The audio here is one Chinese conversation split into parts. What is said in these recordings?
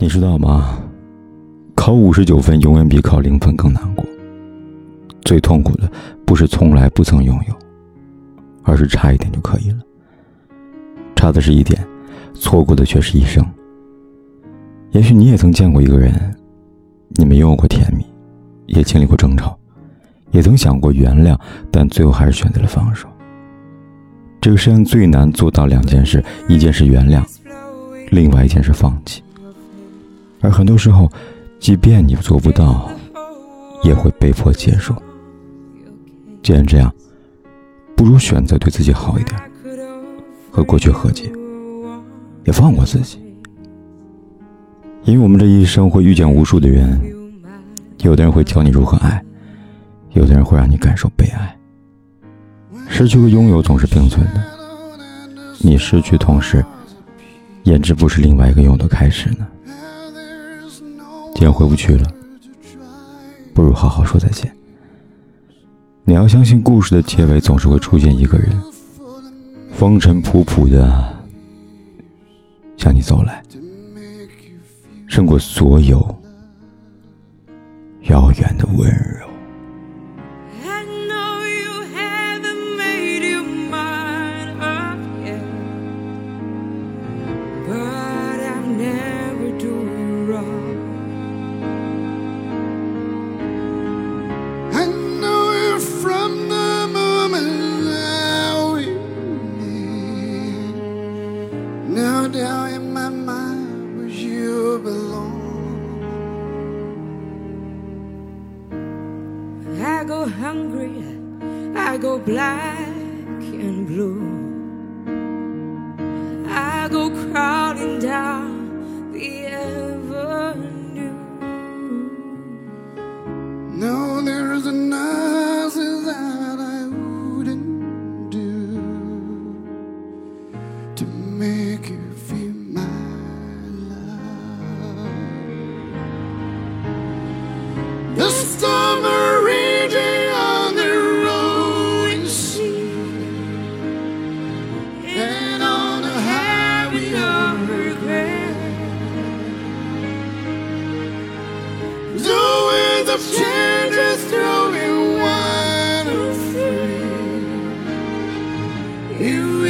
你知道吗？考五十九分永远比考零分更难过。最痛苦的不是从来不曾拥有，而是差一点就可以了。差的是一点，错过的却是一生。也许你也曾见过一个人，你们拥有过甜蜜，也经历过争吵，也曾想过原谅，但最后还是选择了放手。这个世上最难做到两件事：一件是原谅，另外一件是放弃。而很多时候，即便你做不到，也会被迫接受。既然这样，不如选择对自己好一点，和过去和解，也放过自己。因为我们这一生会遇见无数的人，有的人会教你如何爱，有的人会让你感受被爱。失去和拥有总是并存的，你失去同时，焉知不是另外一个拥有的开始呢？既然回不去了，不如好好说再见。你要相信，故事的结尾总是会出现一个人，风尘仆仆的向你走来，胜过所有遥远的温柔。Hungry, I go black and blue. I go crawling down the avenue. No, there is nothing that I wouldn't do to make you feel Of changes thrown in free. You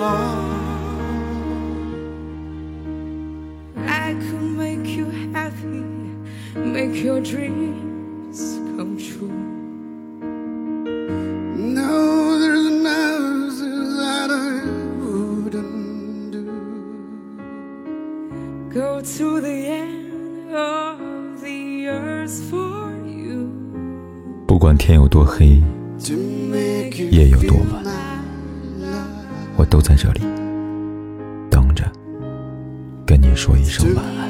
belong. I could make you happy, make your dreams come true. No, there's nothing that I wouldn't do. Go to the end of the earth for you. 不管天有多黑，夜有多晚，我都在这里等着，跟你说一声晚安。